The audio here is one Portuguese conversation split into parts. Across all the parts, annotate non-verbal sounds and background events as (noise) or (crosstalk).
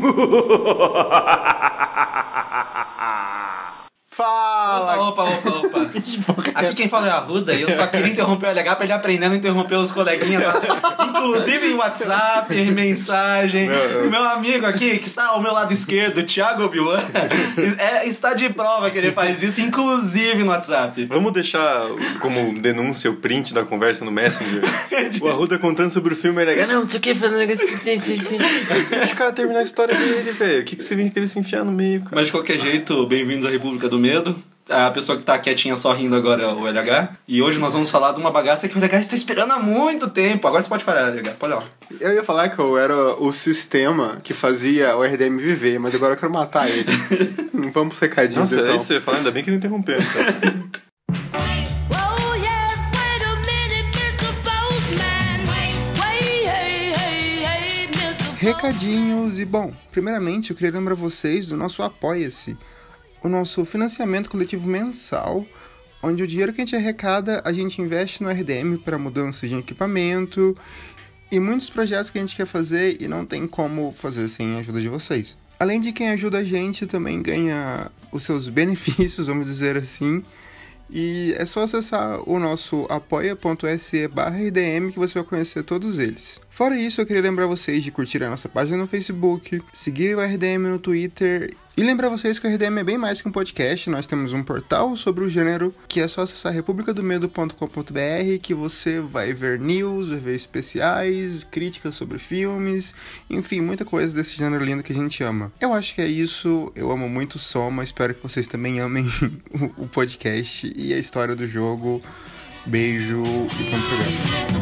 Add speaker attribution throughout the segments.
Speaker 1: (laughs) Fala!
Speaker 2: Opa, opa, opa, opa. Aqui quem fala é a Ruda e eu só queria interromper o LH pra ele aprender a não interromper os coleguinhas, inclusive em WhatsApp, em mensagem. E meu amigo aqui, que está ao meu lado esquerdo, Thiago Obi-Wan, (laughs) é, está de prova que ele faz isso, inclusive no WhatsApp.
Speaker 3: Vamos deixar como denúncia o print da conversa no Messenger. o Arruda contando sobre o filme, ele não, não sei o que, falando negócio que tem, Deixa o cara terminar a história dele, velho. O que, que você vem querer se enfiar no meio, cara?
Speaker 2: Mas de qualquer jeito, bem-vindos à República do Medo. A pessoa que tá quietinha só rindo agora é o LH. E hoje nós vamos falar de uma bagaça que o LH está esperando há muito tempo. Agora você pode falar, LH. Pode lá.
Speaker 1: Eu ia falar que eu era o sistema que fazia o RDM viver, mas agora eu quero matar ele. (laughs) Vamos pro recadinho,
Speaker 3: Nossa,
Speaker 1: então.
Speaker 3: é isso que eu ia falar, ainda bem que ele interrompeu. Então.
Speaker 4: Oh.
Speaker 1: Recadinhos e bom, primeiramente eu queria lembrar vocês do nosso Apoia-se, o nosso financiamento coletivo mensal, onde o dinheiro que a gente arrecada a gente investe no RDM para mudanças de equipamento e muitos projetos que a gente quer fazer e não tem como fazer sem a ajuda de vocês. Além de quem ajuda a gente também ganha os seus (laughs) benefícios, vamos dizer assim. E é só acessar o nosso apoia.se barra que você vai conhecer todos eles. Fora isso, eu queria lembrar vocês de curtir a nossa página no Facebook, seguir o RDM no Twitter e lembrar vocês que o RDM é bem mais que um podcast. Nós temos um portal sobre o gênero que é só acessar republicadomedo.com.br que você vai ver news, vai ver especiais, críticas sobre filmes, enfim, muita coisa desse gênero lindo que a gente ama. Eu acho que é isso. Eu amo muito o Soma, espero que vocês também amem (laughs) o- podcast e a história do jogo. Beijo e bom programa.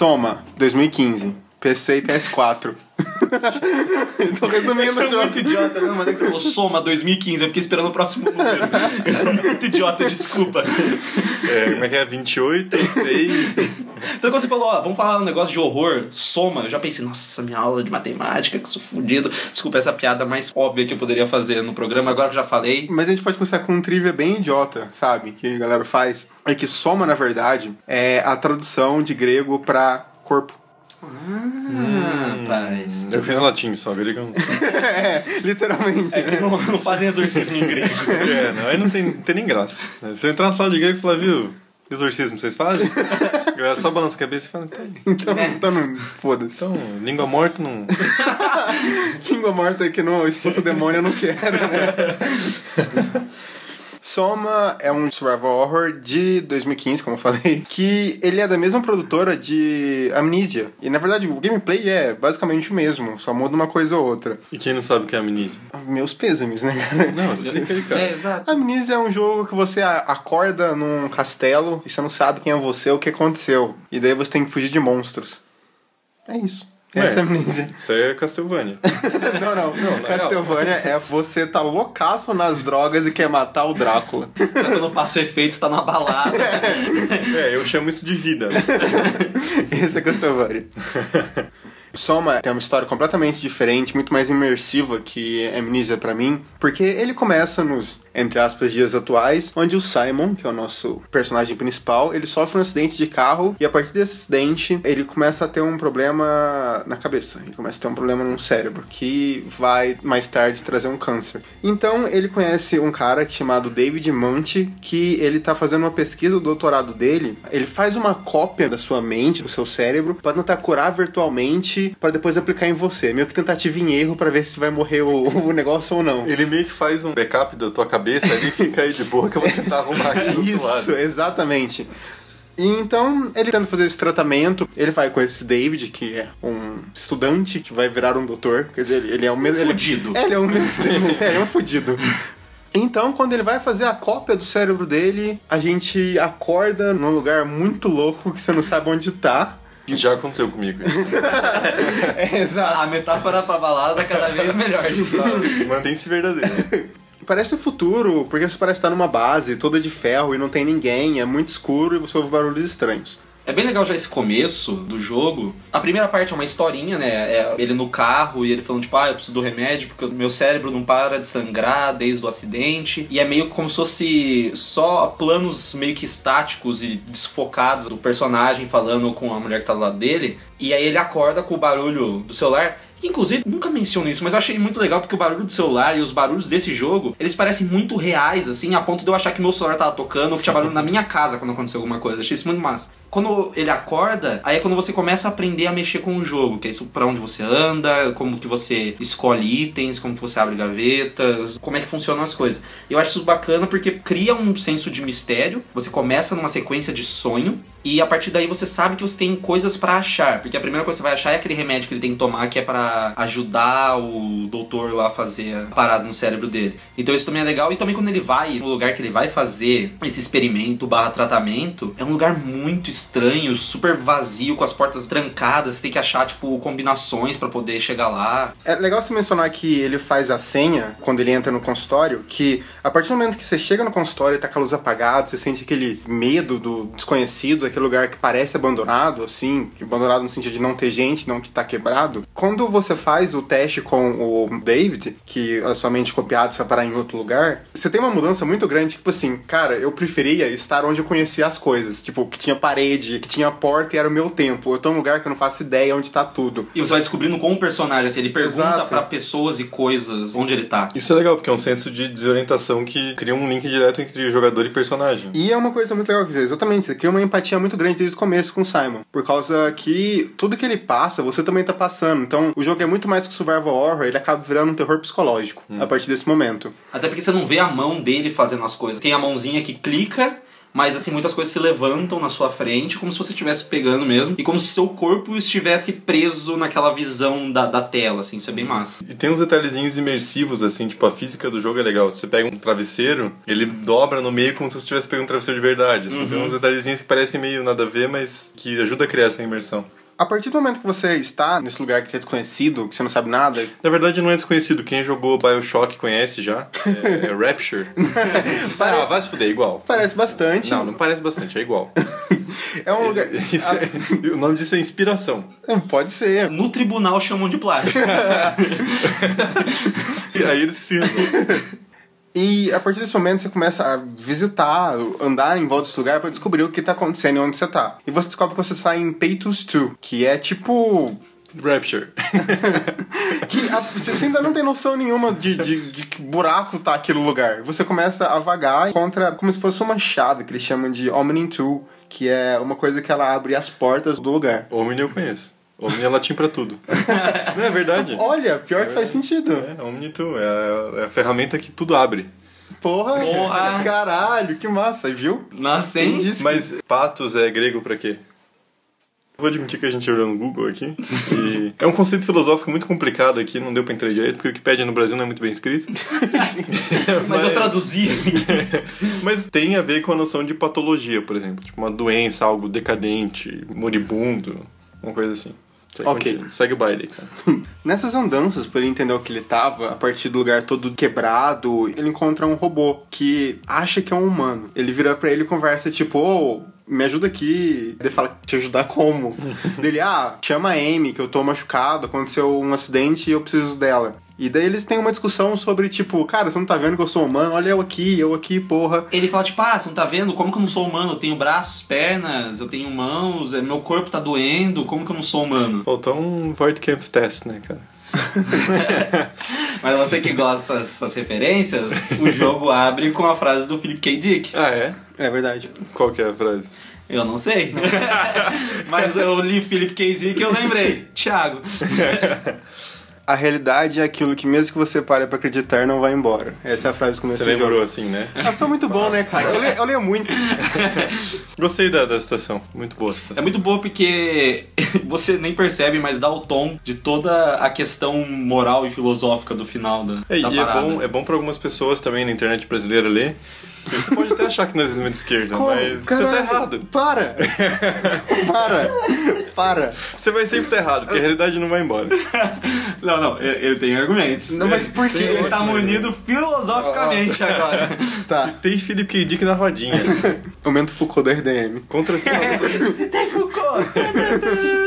Speaker 1: Soma, 2015. PC e PS4. Tô resumindo jogo.
Speaker 2: muito idiota, não, mas é que você falou Soma 2015, eu fiquei esperando o próximo número. (laughs) Eu sou muito idiota, desculpa.
Speaker 3: É, como é que é? 28, 6.
Speaker 2: Então quando você falou, ó, vamos falar um negócio de horror, soma, eu já pensei, nossa, minha aula de matemática, que sou fudido. Desculpa essa piada mais óbvia que eu poderia fazer no programa, agora que eu já falei.
Speaker 1: Mas a gente pode começar com um trivia bem idiota, sabe? Que a galera faz. É que soma, na verdade, é a tradução de grego pra corpo.
Speaker 2: Ah, rapaz.
Speaker 3: Eu fiz latim só, grego não. (laughs)
Speaker 1: é, literalmente.
Speaker 2: É que não, não fazem exorcismo em grego.
Speaker 3: É, não, aí não tem, não tem nem graça. Você entrar na sala de grego e falar, viu, exorcismo vocês fazem? A galera só balança a cabeça e fala, então,
Speaker 1: Então, então não. Foda-se.
Speaker 3: então língua morta não. (laughs)
Speaker 1: Língua morta que não, expulsa demônio eu não quero, né? (laughs) Soma é um survival horror de 2015, como eu falei, (laughs) que ele é da mesma produtora de Amnesia. E na verdade o gameplay é basicamente o mesmo, só muda uma coisa ou outra.
Speaker 3: E quem não sabe o que é amnísia?
Speaker 1: Meus pêsames, né, cara?
Speaker 3: Não, explica aí, cara.
Speaker 2: É, exato.
Speaker 1: Amnesia é um jogo que você acorda num castelo e você não sabe quem é você ou o que aconteceu. E daí você tem que fugir de monstros. É isso. Essa é a Amnesia.
Speaker 3: Isso aí é Castlevania. (laughs)
Speaker 1: Não, não. não Castlevania é você tá loucaço nas drogas e quer matar o Drácula.
Speaker 2: Quando passa o efeito, você tá na balada. (laughs)
Speaker 3: É, eu chamo isso de vida. (laughs)
Speaker 1: Esse é Castlevania. Soma tem uma história completamente diferente, muito mais imersiva que Amnesia pra mim, porque ele começa nos, entre aspas, dias atuais, onde o Simon, que é o nosso personagem principal, ele sofre um acidente de carro e a partir desse acidente ele começa a ter um problema na cabeça, ele começa a ter um problema no cérebro, que vai mais tarde trazer um câncer. Então ele conhece um cara chamado David Monte, que ele tá fazendo uma pesquisa do doutorado dele, ele faz uma cópia da sua mente, do seu cérebro, para tentar curar virtualmente, para depois aplicar em você. Meio que tentativa em erro para ver se vai morrer o, (laughs) o negócio ou não.
Speaker 3: Ele meio que faz um backup da tua cabeça ali e fica aí de boa que eu vou tentar arrumar aqui do outro lado.
Speaker 1: Isso, exatamente. E então ele tenta fazer esse tratamento. Ele vai com esse David, que é um estudante que vai virar um doutor. Quer dizer, ele, ele é um mesmo.
Speaker 2: Fudido.
Speaker 1: Ele, é um (laughs) ele é um fudido. Então, quando ele vai fazer a cópia do cérebro dele, a gente acorda num lugar muito louco que você não sabe onde tá.
Speaker 3: Já aconteceu comigo. (laughs)
Speaker 1: É, exato.
Speaker 2: A metáfora pra balada cada vez melhor. (laughs)
Speaker 3: Mantém-se verdadeiro.
Speaker 1: Parece o futuro, porque você parece estar numa base toda de ferro e não tem ninguém, é muito escuro e você ouve barulhos estranhos.
Speaker 2: É bem legal já esse começo do jogo. A primeira parte é uma historinha, né? É ele no carro e ele falando, tipo, ah, eu preciso do remédio porque o meu cérebro não para de sangrar desde o acidente. E é meio como se fosse só planos meio que estáticos e desfocados do personagem falando com a mulher que tá do lado dele. E aí ele acorda com o barulho do celular. Inclusive, nunca menciono isso, mas eu achei muito legal porque o barulho do celular e os barulhos desse jogo, eles parecem muito reais, assim, a ponto de eu achar que meu celular tava tocando ou que tinha barulho na minha casa quando aconteceu alguma coisa. Achei isso muito massa. Quando ele acorda, aí é quando você começa a aprender a mexer com o jogo, que é isso pra onde você anda, como que você escolhe itens, como que você abre gavetas, como é que funcionam as coisas. Eu acho isso bacana porque cria um senso de mistério. Você começa numa sequência de sonho e a partir daí você sabe que você tem coisas pra achar, porque a primeira coisa que você vai achar é aquele remédio que ele tem que tomar que é pra ajudar o doutor lá a fazer a parada no cérebro dele. Então isso também é legal e também quando ele vai no lugar que ele vai fazer esse experimento barra tratamento, é um lugar muito estranho, super vazio, com as portas trancadas, você tem que achar tipo combinações pra poder chegar lá.
Speaker 1: É legal você mencionar que ele faz a senha quando ele entra no consultório, que a partir do momento que você chega no consultório e tá com a luz apagada, você sente aquele medo do desconhecido, aquele lugar que parece abandonado, assim, abandonado no sentido de não ter gente, não que tá quebrado. Quando você faz o teste com o David, que a sua mente copiada vai parar em outro lugar, você tem uma mudança muito grande, tipo assim, cara, eu preferia estar onde eu conhecia as coisas, tipo, que tinha parede, que tinha porta e era o meu tempo. Eu tô num lugar que eu não faço ideia onde tá tudo.
Speaker 2: E você vai descobrindo com o personagem, assim, ele pergunta
Speaker 1: Exato.
Speaker 2: pra pessoas e coisas onde ele tá.
Speaker 3: Isso é legal, porque é um senso de desorientação que cria um link direto entre jogador e personagem.
Speaker 1: E é uma coisa muito legal que dizer, exatamente, você cria uma empatia muito grande desde o começo com o Simon. Por causa que tudo que ele passa, você também tá passando. Então, o jogo é muito mais que survival horror, ele acaba virando um terror psicológico a partir desse momento.
Speaker 2: Até porque você não vê a mão dele fazendo as coisas. Tem a mãozinha que clica, mas assim, muitas coisas se levantam na sua frente, como se você estivesse pegando mesmo, e como se seu corpo estivesse preso naquela visão da, da tela, assim, isso é bem massa.
Speaker 3: E tem uns detalhezinhos imersivos, assim, tipo, a física do jogo é legal. Você pega um travesseiro, ele dobra no meio como se você estivesse pegando um travesseiro de verdade. Assim. Tem uns detalhezinhos que parecem meio nada a ver, mas que ajuda a criar essa imersão.
Speaker 1: A partir do momento que você está nesse lugar que é desconhecido, que você não sabe nada,
Speaker 3: Na verdade, não é desconhecido. Quem jogou Bioshock conhece já. É, é Rapture. (laughs) Ah, vai se fuder, é igual.
Speaker 1: parece bastante.
Speaker 3: Não, não parece bastante, é igual. (laughs)
Speaker 1: É um lugar. (laughs)
Speaker 3: Isso é- o nome disso é inspiração.
Speaker 1: Pode ser.
Speaker 2: No tribunal chamam de plágio.
Speaker 3: E aí eles se resolvem.
Speaker 1: E a partir desse momento você começa a visitar, andar em volta desse lugar pra descobrir o que tá acontecendo e onde você tá. E você descobre que você está em Peitos 2, que é tipo.
Speaker 3: Rapture. (laughs)
Speaker 1: que a- você ainda não tem noção nenhuma de, de, de que buraco tá aquele lugar. Você começa a vagar e encontra como se fosse uma chave que eles chamam de Omni 2, que é uma coisa que ela abre as portas do lugar.
Speaker 3: Omni eu conheço. Omni é latim pra tudo. (laughs) Não é verdade?
Speaker 1: Olha, pior que faz sentido.
Speaker 3: É, Omni tu, é a, é a ferramenta que tudo abre.
Speaker 1: Porra,
Speaker 2: Porra.
Speaker 1: caralho, que massa, viu?
Speaker 2: Nossa, hein?
Speaker 1: disse
Speaker 3: Mas patos é grego pra quê? Vou admitir que a gente olhou no Google aqui. E é um conceito filosófico muito complicado aqui, não deu pra entender direito, porque o Wikipedia no Brasil não é muito bem escrito. (laughs)
Speaker 2: Mas eu traduzi. (laughs)
Speaker 3: Mas tem a ver com a noção de patologia, por exemplo. Tipo, uma doença, algo decadente, moribundo, uma coisa assim. Segue,
Speaker 1: Ok.
Speaker 3: continua. Segue o baile, cara. (laughs)
Speaker 1: Nessas andanças, por ele entender o que ele tava, a partir do lugar todo quebrado, ele encontra um robô que acha que é um humano. Ele vira pra ele e conversa tipo, ô, me ajuda aqui. Ele fala, te ajudar como? (laughs) Dele, ah, chama a Amy, que eu tô machucado, aconteceu um acidente e eu preciso dela. E daí eles têm uma discussão sobre, tipo, cara, você não tá vendo que eu sou humano? Olha eu aqui, eu aqui, porra.
Speaker 2: Ele fala, tipo, ah, você não tá vendo? Como que eu não sou humano? Eu tenho braços, pernas, eu tenho mãos, é, meu corpo tá doendo, como que eu não sou humano?
Speaker 3: Faltou um Void Camp Test, né, cara? (laughs)
Speaker 2: Mas você que gosta dessas, dessas referências, o jogo abre com a frase do Philip K. Dick.
Speaker 3: Ah, é?
Speaker 1: É verdade.
Speaker 3: Qual que é a frase?
Speaker 2: Eu não sei. (laughs) Mas eu li Philip K. Dick e eu lembrei. Thiago. (laughs)
Speaker 1: A realidade é aquilo que mesmo que você pare pra acreditar, não vai embora. Essa é a frase do começo
Speaker 3: Você
Speaker 1: do
Speaker 3: lembrou
Speaker 1: jogo.
Speaker 3: assim, né?
Speaker 1: Eu sou muito bom, né, cara? Eu leio, eu leio muito. (laughs)
Speaker 3: Gostei da, da citação. Muito boa a citação.
Speaker 2: É muito boa porque (laughs) você nem percebe, mas dá o tom de toda a questão moral e filosófica do final da,
Speaker 3: É,
Speaker 2: da
Speaker 3: e é
Speaker 2: parada.
Speaker 3: bom, é bom pra algumas pessoas também na internet brasileira ler, Você pode até achar que nazismo é de esquerda,
Speaker 1: Como?
Speaker 3: mas
Speaker 1: Caralho,
Speaker 3: você tá errado.
Speaker 1: Para! (laughs) para! Para!
Speaker 3: Você vai sempre estar errado, porque a realidade não vai embora. (laughs)
Speaker 2: Não, não, ele, tem argumentos.
Speaker 1: Não, mas por quê?
Speaker 2: Ele está munido filosoficamente agora. (laughs)
Speaker 1: Tá.
Speaker 3: Tem Philip K. Dick na rodinha.
Speaker 1: Aumento Foucault da RDM.
Speaker 3: Contra as citações,
Speaker 2: Você tem Foucault.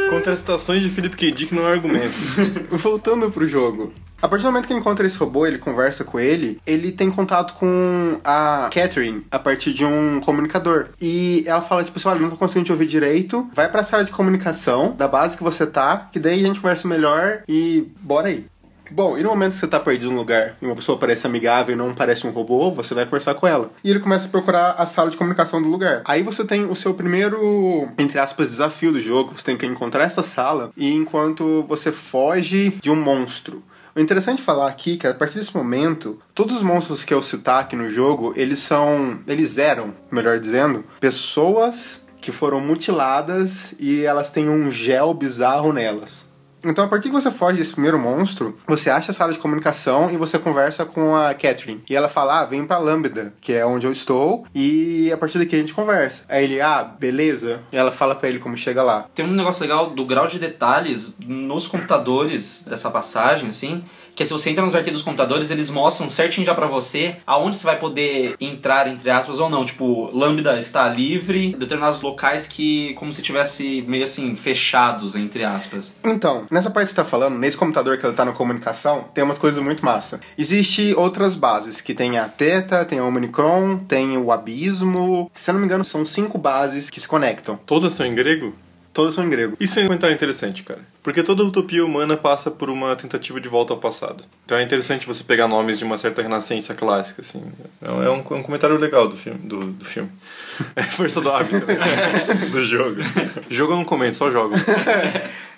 Speaker 3: contra as citações de Philip K. Dick não há argumentos.
Speaker 1: Voltando pro jogo. A partir do momento que ele encontra esse robô, ele conversa com ele, ele tem contato com a Catherine a partir de um comunicador. E ela fala, tipo assim, olha, não tô conseguindo te ouvir direito, vai pra sala de comunicação da base que você tá, que daí a gente conversa melhor e bora aí. Bom, e no momento que você tá perdido num lugar e uma pessoa parece amigável e não parece um robô, você vai conversar com ela. E ele começa a procurar a sala de comunicação do lugar. Aí você tem o seu primeiro, entre aspas, desafio do jogo. Você tem que encontrar essa sala e enquanto você foge de um monstro. O interessante falar aqui é que a partir desse momento, todos os monstros que eu citar aqui no jogo, eles são. Eles eram, melhor dizendo, pessoas que foram mutiladas e elas têm um gel bizarro nelas. Então, a partir que você foge desse primeiro monstro, você acha a sala de comunicação e você conversa com a Catherine. E ela fala: Ah, vem pra Lambda, que é onde eu estou, e a partir daqui a gente conversa. Aí ele: Ah, beleza. E ela fala pra ele como chega lá.
Speaker 2: Tem um negócio legal do grau de detalhes nos computadores dessa passagem, assim. Que é se você entra nos arquivos dos computadores, eles mostram certinho já pra você aonde você vai poder entrar, entre aspas, ou não. Tipo, Lambda está livre, determinados locais que, como se tivesse meio assim, fechados, entre aspas.
Speaker 1: Então, nessa parte que você tá falando, nesse computador que ele tá na comunicação, tem umas coisas muito massa. Existe outras bases, que tem a Teta, tem a Omnicron, tem o Abismo. Se eu não me engano, são cinco bases que se conectam.
Speaker 3: Todas são em grego?
Speaker 1: Todas são em grego.
Speaker 3: Isso é um comentário interessante, cara. Porque toda utopia humana passa por uma tentativa de volta ao passado. Então é interessante você pegar nomes de uma certa renascença clássica, assim. É um, é um comentário legal do filme. Do, do filme. (laughs) É força do hábito, né? (laughs) do jogo. Jogo eu não comento, só jogo. (laughs)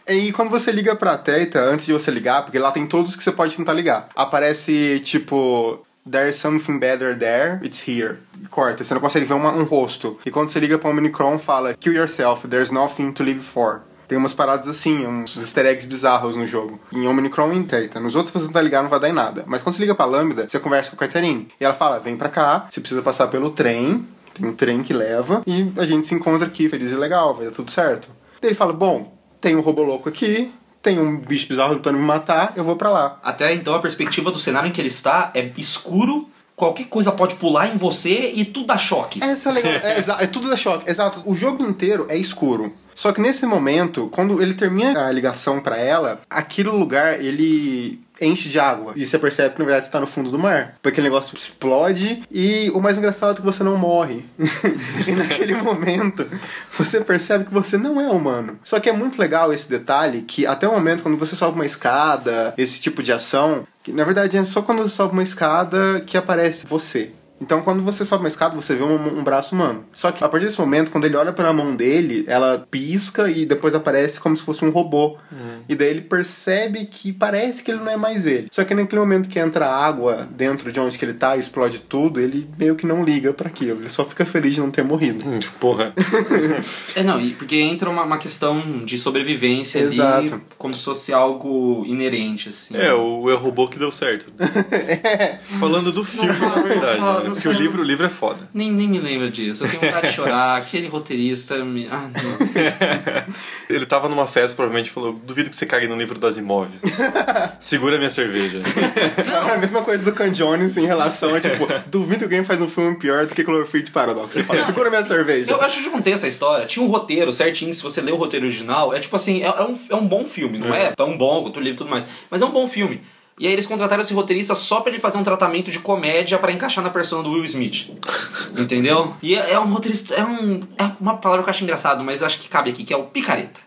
Speaker 1: E quando você liga pra Teta, antes de você ligar, porque lá tem todos que você pode tentar ligar, aparece tipo. There's something better there, it's here. E Corta, você não consegue ver uma- um rosto. E quando você liga pra Omnicron, fala Kill yourself, there's nothing to live for. Tem umas paradas assim, uns easter eggs bizarros no jogo. Em Omnicron Theta. Nos outros você tentar ligar não vai dar em nada. Mas quando você liga pra Lambda, você conversa com a Catherine. E ela fala, vem pra cá, você precisa passar pelo trem. Tem um trem que leva. E a gente se encontra aqui, feliz e legal, vai dar tudo certo. Daí ele fala, bom, tem um robô louco aqui. Tem um bicho bizarro tentando me matar, eu vou pra lá.
Speaker 2: Até então a perspectiva do cenário em que ele está é escuro, qualquer coisa pode pular em você e tudo dá choque.
Speaker 1: Essa é legal. (laughs) É, exa- é tudo da choque. Exato. O jogo inteiro é escuro. Só que nesse momento, quando ele termina a ligação pra ela, aquele lugar ele enche de água. E você percebe que na verdade você tá no fundo do mar. Porque aquele negócio explode e o mais engraçado é que você não morre. (laughs) e naquele (laughs) momento você percebe que você não é humano. Só que é muito legal esse detalhe que até o momento quando você sobe uma escada, esse tipo de ação, na verdade é só quando sobe uma escada que aparece você. Então, quando você sobe uma escada, você vê um, um braço humano. Só que a partir desse momento, quando ele olha pra mão dele, ela pisca e depois aparece como se fosse um robô. E daí ele percebe que parece que ele não é mais ele. Só que naquele momento que entra água dentro de onde que ele tá e explode tudo, ele meio que não liga pra aquilo. Ele só fica feliz de não ter morrido.
Speaker 3: Hum, Porra. (laughs)
Speaker 2: É, não, e porque entra uma, uma questão de sobrevivência ali,
Speaker 1: Exato.
Speaker 2: como se fosse algo inerente, assim.
Speaker 3: É, o Eu Robô que deu certo. (laughs) Falando do filme, na verdade.
Speaker 2: não,
Speaker 3: né?
Speaker 2: não
Speaker 3: Porque
Speaker 2: sei.
Speaker 3: o livro, o livro é foda.
Speaker 2: Nem, nem me lembro disso. Eu tenho vontade de chorar. (laughs) Aquele roteirista me. Ah, não. (laughs)
Speaker 3: Ele tava numa festa, provavelmente falou: duvido que você cague no livro do Asimov. (laughs) Segura minha cerveja.
Speaker 1: É a mesma coisa do Can Jones em relação a, tipo, duvido que alguém faz um filme pior do que Cloverfield Paradox. Você fala, segura minha cerveja.
Speaker 2: Eu acho que eu já contei essa história. Tinha um roteiro certinho, se você ler o roteiro original, é tipo assim, é, é um, é um bom filme, não é. tão bom quanto o livro e tudo mais, mas é um bom filme. E aí eles contrataram esse roteirista só pra ele fazer um tratamento de comédia pra encaixar na persona do Will Smith. (laughs) Entendeu? E é, é um roteirista. É, um, é uma palavra que eu acho engraçado, mas acho que cabe aqui, que é o picareta.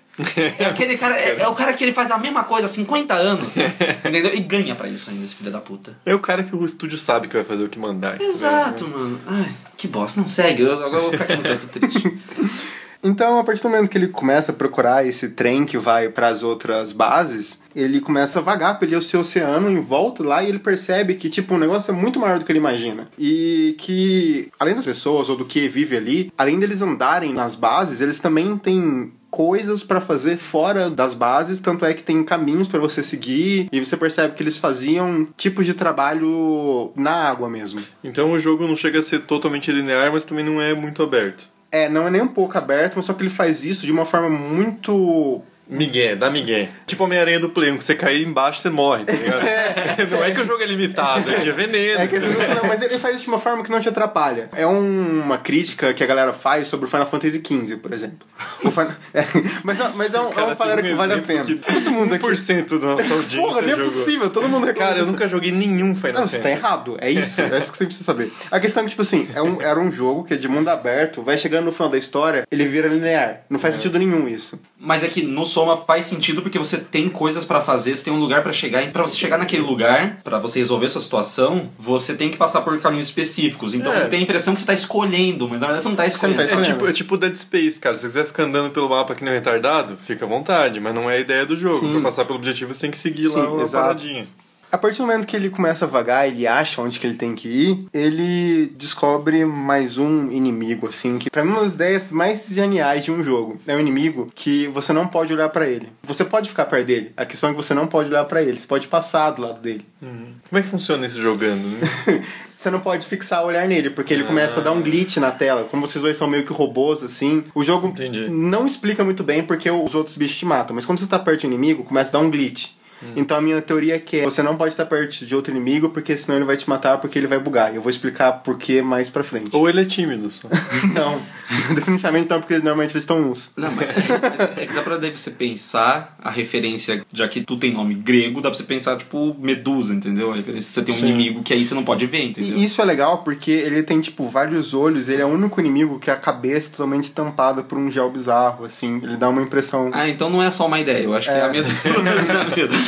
Speaker 2: É aquele cara, é, é o cara que ele faz a mesma coisa há 50 anos, (laughs) entendeu? E ganha pra isso ainda, esse filho da puta.
Speaker 3: É o cara que o estúdio sabe que vai fazer o que mandar.
Speaker 2: Exato, mano. Ai, que bosta. Não segue. Eu, agora eu vou ficar aqui no canto triste. (laughs)
Speaker 1: Então, a partir do momento que ele começa a procurar esse trem que vai para as outras bases, ele começa a vagar pelo seu oceano em volta lá e ele percebe que, tipo, o negócio é muito maior do que ele imagina. E que, além das pessoas ou do que vive ali, além deles andarem nas bases, eles também têm coisas pra fazer fora das bases, tanto é que tem caminhos pra você seguir e você percebe que eles faziam tipos de trabalho na água mesmo.
Speaker 3: Então o jogo não chega a ser totalmente linear, mas também não é muito aberto.
Speaker 1: É, não é nem um pouco aberto, mas só que ele faz isso de uma forma muito
Speaker 3: Miguel, dá Miguel. Tipo Homem-Aranha do Play 1, que você cair embaixo, você morre, tá ligado? (laughs) (laughs) não é que o jogo é limitado, é que é veneno.
Speaker 1: É que não, mas ele faz isso de uma forma que não te atrapalha. É um- uma crítica que a galera faz sobre o Final Fantasy XV, por exemplo. O Fin- (laughs) é, mas é- mas é um, é uma
Speaker 3: tem
Speaker 1: que vale a pena.
Speaker 3: que
Speaker 1: Todo mundo aqui.
Speaker 3: 1% da nossa audiência
Speaker 1: Porra, não é
Speaker 3: jogou.
Speaker 1: possível, todo mundo reclama
Speaker 3: Cara, eu nunca joguei nenhum Final
Speaker 1: Não, você tá
Speaker 3: Fantasy.
Speaker 1: errado. É isso. É isso que você precisa saber. A questão é que, tipo assim, é um- era um jogo que é de mundo aberto, vai chegando no final da história, ele vira linear. Não faz sentido nenhum isso.
Speaker 2: Mas é que no Soma faz sentido porque você tem coisas pra fazer, você tem um lugar pra chegar e pra você chegar naquele lugar, pra você resolver sua situação, você tem que passar por caminhos específicos. Então
Speaker 3: É.
Speaker 2: você tem a impressão que você tá escolhendo, mas na verdade você não tá
Speaker 1: não
Speaker 2: escolhendo.
Speaker 1: tá
Speaker 2: Você
Speaker 3: É tipo, é tipo Dead Space, cara. Se você quiser ficar andando pelo mapa que nem um retardado, fica à vontade, mas não é a ideia do jogo.
Speaker 1: Sim.
Speaker 3: Pra passar pelo objetivo, você tem que seguir
Speaker 1: Sim,
Speaker 3: lá uma
Speaker 1: exato.
Speaker 3: paradinha.
Speaker 1: A partir do momento que ele começa a vagar, ele acha onde que ele tem que ir, ele descobre mais um inimigo, assim, que pra mim é uma das ideias mais geniais de um jogo. É um inimigo que você não pode olhar pra ele. Você pode ficar perto dele, a questão é que você não pode olhar pra ele, você pode passar do lado dele.
Speaker 3: Como é que funciona esse jogando? né? (laughs)
Speaker 1: Você não pode fixar o olhar nele, porque ele começa a dar um glitch na tela. Como vocês dois são meio que robôs, assim. O jogo
Speaker 3: Entendi.
Speaker 1: não explica muito bem porque os outros bichos te matam. Mas quando você tá perto do inimigo, começa a dar um glitch. Então a minha teoria é que você não pode estar perto de outro inimigo, porque senão ele vai te matar porque ele vai bugar. E eu vou explicar por que mais pra frente.
Speaker 3: Ou ele é tímido só. (laughs)
Speaker 1: Não, (laughs) definitivamente não, porque normalmente eles estão nus.
Speaker 2: Não, mas é, é que dá pra daí você pensar a referência, já que tu tem nome grego, dá pra você pensar, tipo, Medusa, entendeu? A referência você tem um
Speaker 3: Sim.
Speaker 2: inimigo que aí você não pode ver, entendeu?
Speaker 1: E isso é legal porque ele tem, tipo, vários olhos. Ele é o único inimigo que a cabeça é totalmente tampada por um gel bizarro, assim. Ele dá uma impressão
Speaker 2: Ah, então não é só uma ideia, eu acho que é a minha (laughs)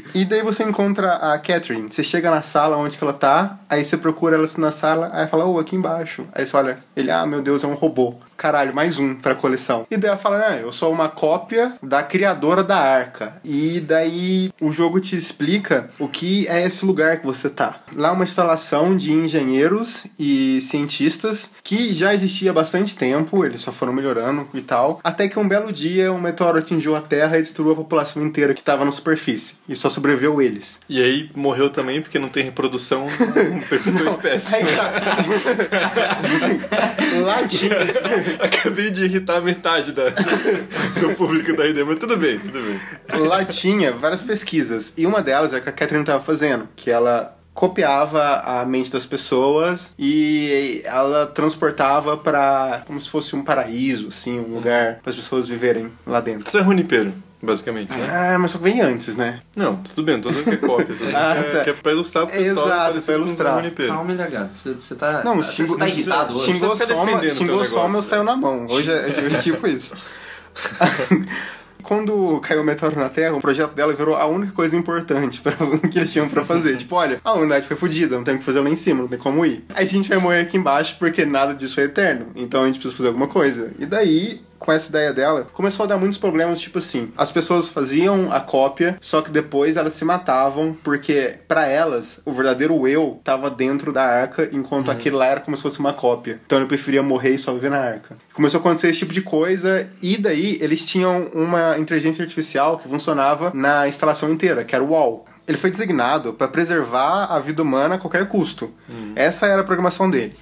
Speaker 1: E daí você encontra a Catherine. Você chega na sala onde que ela tá, aí você procura ela na sala, aí fala, ô, aqui embaixo. Aí você olha, ele, ah, meu Deus, é um robô. Caralho, mais um pra coleção. E daí ela fala, ah, eu sou uma cópia da criadora da arca. E daí o jogo te explica o que é esse lugar que você tá. Lá é uma instalação de engenheiros e cientistas que já existia há bastante tempo, eles só foram melhorando e tal. Até que um belo dia um meteoro atingiu a Terra e destruiu a população inteira que tava na superfície. E só sobreviveu eles.
Speaker 3: E aí morreu também porque não tem reprodução, não (laughs) a espécie.
Speaker 1: Aí tá. (laughs) Lá tinha,
Speaker 3: Acabei de irritar metade da, do público da ID, mas tudo bem, tudo bem.
Speaker 1: lá tinha várias pesquisas. E uma delas é a que a Catherine tava fazendo, que ela copiava a mente das pessoas e ela transportava pra como se fosse um paraíso, assim, um lugar para as pessoas viverem lá dentro.
Speaker 3: Isso é Runipeiro, basicamente, né?
Speaker 1: Ah, mas só que vem antes, né?
Speaker 3: Não, tudo bem, não tô dizendo que é cópia. Tô
Speaker 1: Ah,
Speaker 3: que, é,
Speaker 1: tá.
Speaker 3: que é pra ilustrar pro pessoal.
Speaker 1: Exato,
Speaker 3: parecido
Speaker 1: pra
Speaker 3: com
Speaker 1: ilustrar.
Speaker 3: Runipeiro.
Speaker 2: Calma, LH, você, você tá.
Speaker 1: Não,
Speaker 2: você
Speaker 1: xingou,
Speaker 2: tá irritado hoje.
Speaker 1: xingou soma,
Speaker 3: o
Speaker 1: xingou soma, eu
Speaker 3: negócio,
Speaker 1: saio na mão. Hoje é, é tipo isso. (laughs) Quando caiu o meteoro na Terra, o projeto dela virou a única coisa importante para (laughs) que eles tinham pra fazer. Tipo, olha, a humanidade foi fodida, não tem o que fazer lá em cima, não tem como ir. Aí a gente vai morrer aqui embaixo porque nada disso é eterno. Então a gente precisa fazer alguma coisa. E daí, com essa ideia dela, começou a dar muitos problemas, tipo assim, as pessoas faziam a cópia, só que depois elas se matavam, porque pra elas, o verdadeiro eu tava dentro da arca, enquanto aquele lá era como se fosse uma cópia. Então ele preferia morrer e só viver na arca. Começou a acontecer esse tipo de coisa, e daí eles tinham uma inteligência artificial que funcionava na instalação inteira, que era o UOL. Ele foi designado para preservar a vida humana a qualquer custo. Essa era a programação dele.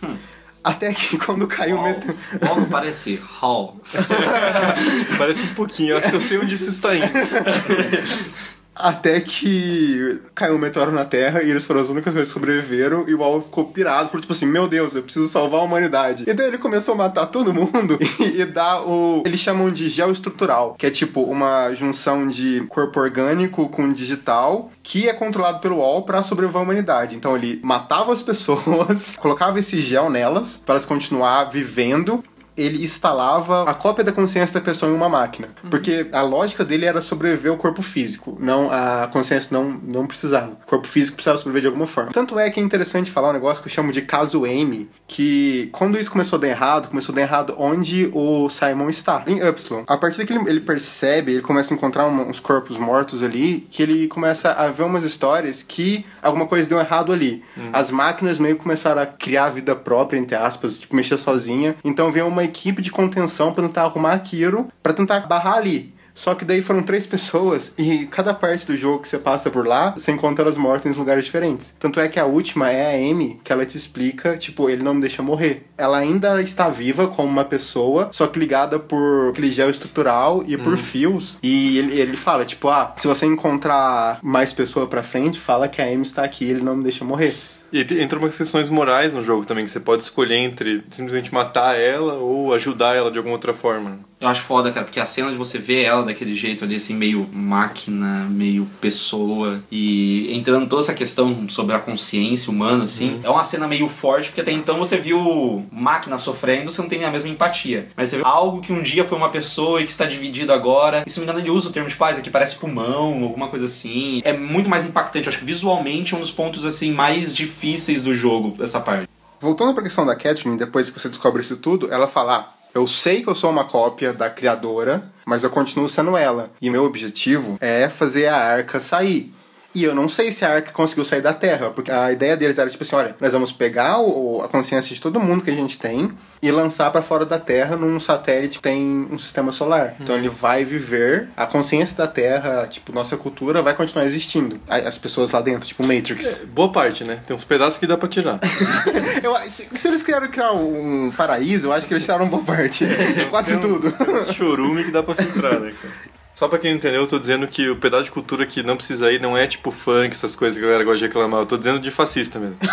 Speaker 1: Até que (laughs) quando caiu o meteoro.
Speaker 2: Não parece Hall. (laughs)
Speaker 3: Parece um pouquinho, acho que eu sei onde isso está indo. (laughs)
Speaker 1: Até que caiu um meteoro na Terra e eles foram as únicas coisas que sobreviveram e o Al ficou pirado, falou tipo assim, meu Deus, eu preciso salvar a humanidade. E daí ele começou a matar todo mundo (laughs) e, e dar o... Eles chamam de estrutural, que é tipo uma junção de corpo orgânico com digital que é controlado pelo Al pra sobreviver à humanidade. Então ele matava as (laughs) pessoas, colocava esse gel nelas para elas continuar vivendo ele instalava a cópia da consciência da pessoa em uma máquina. Porque a lógica dele era sobreviver ao corpo físico. Não, a consciência não, não precisava. O corpo físico precisava sobreviver de alguma forma. Tanto é que é interessante falar um negócio que eu chamo de caso M, que quando isso começou a dar errado, começou a dar errado onde o Simon está. Em Upsilon. A partir que ele, ele percebe, ele começa a encontrar uma- uns corpos mortos ali, que ele começa a ver umas histórias que alguma coisa deu errado ali. As máquinas meio que começaram a criar vida própria, entre aspas, tipo, mexer sozinha. Então vem uma equipe de contenção pra tentar arrumar aquilo, pra tentar barrar ali. Só que daí foram três (laughs) pessoas e cada parte do jogo que você passa por lá, você encontra elas mortas em lugares diferentes. Tanto é que a última é a Amy, que ela te explica, tipo, ele não me deixa morrer. Ela ainda está viva como uma pessoa, só que ligada por aquele gel estrutural e por fios. E ele, ele fala, tipo, ah, se você encontrar mais pessoa pra frente, fala que a Amy está aqui, ele não me deixa morrer.
Speaker 3: E te- entra umas questões morais no jogo também, que você pode escolher entre simplesmente matar ela ou ajudar ela de alguma outra forma.
Speaker 2: Eu acho foda, cara, porque a cena de você ver ela daquele jeito ali, assim, meio máquina, meio pessoa, e entrando toda essa questão sobre a consciência humana, assim, é uma cena meio forte, porque até então você viu máquina sofrendo, você não tem a mesma empatia. Mas você vê algo que um dia foi uma pessoa e que está dividido agora, e se não me engano ele usa o termo de paz aqui, parece pulmão, alguma coisa assim. É muito mais impactante, eu acho que visualmente é um dos pontos, assim, mais difíceis do jogo, essa parte.
Speaker 1: Voltando pra questão da Catherine, depois que você descobre isso tudo, ela fala: ah, eu sei que eu sou uma cópia da criadora, mas eu continuo sendo ela. E meu objetivo é fazer a arca sair. E eu não sei se a arca conseguiu sair da Terra, porque a ideia deles era tipo assim: olha, nós vamos pegar o- a consciência de todo mundo que a gente tem e lançar pra fora da Terra num satélite que tem um sistema solar. Então ele vai viver, a consciência da Terra, tipo, nossa cultura vai continuar existindo. As pessoas lá dentro, tipo Matrix.
Speaker 3: Boa parte, né? Tem uns pedaços que dá pra tirar. (laughs)
Speaker 1: Eu, se, se eles queriam criar um paraíso, eu acho que eles tiraram boa parte. (laughs) Quase tudo. (laughs)
Speaker 3: Chorume que dá pra filtrar, né, cara? Só pra quem não entendeu, eu tô dizendo que o pedaço de cultura que não precisa ir não é tipo funk, essas coisas que a galera gosta de reclamar. Eu tô dizendo de fascista mesmo. (laughs)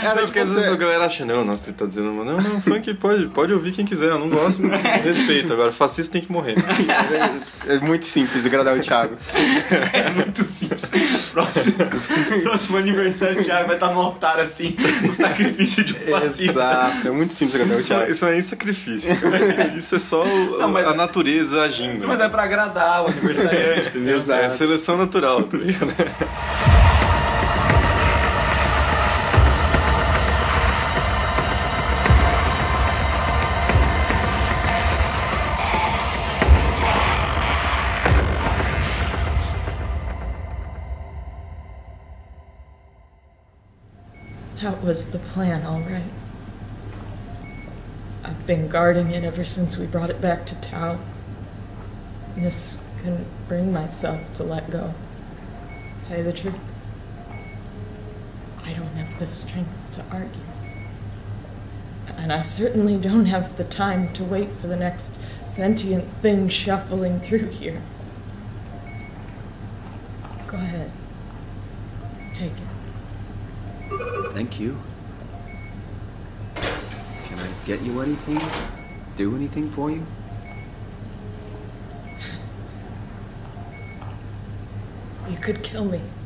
Speaker 1: Era, tipo,
Speaker 3: porque às vezes
Speaker 1: você-
Speaker 3: a galera acha, não, nossa, ele tá dizendo, não, não, funk pode, pode ouvir quem quiser, eu não gosto, mas (laughs) respeito. Agora, fascista tem que morrer.
Speaker 1: É muito simples agradar o Thiago.
Speaker 2: É muito simples. Próximo, próximo aniversário do Thiago vai estar no altar assim, o sacrifício de um fascista.
Speaker 1: Exato, é muito simples agradar o
Speaker 3: Isso, não-
Speaker 1: Thiago.
Speaker 3: isso não é nem sacrifício. Isso é só o-
Speaker 2: Não, mas-
Speaker 3: a natureza agindo.
Speaker 2: Mas é pra agradar o aniversariante, (laughs) entendeu?
Speaker 1: Exato.
Speaker 3: É a seleção natural, tá ligado?
Speaker 5: That was the plan, all right. I've been guarding it ever since we brought it back to Tao. Just couldn't bring myself to let go. Tell you the truth, I don't have the strength to argue. And I certainly don't have the time to wait for the next sentient thing shuffling through here. Go ahead. Take it.
Speaker 6: Thank you. Can I get you anything? Do anything for you?
Speaker 5: Could kill me.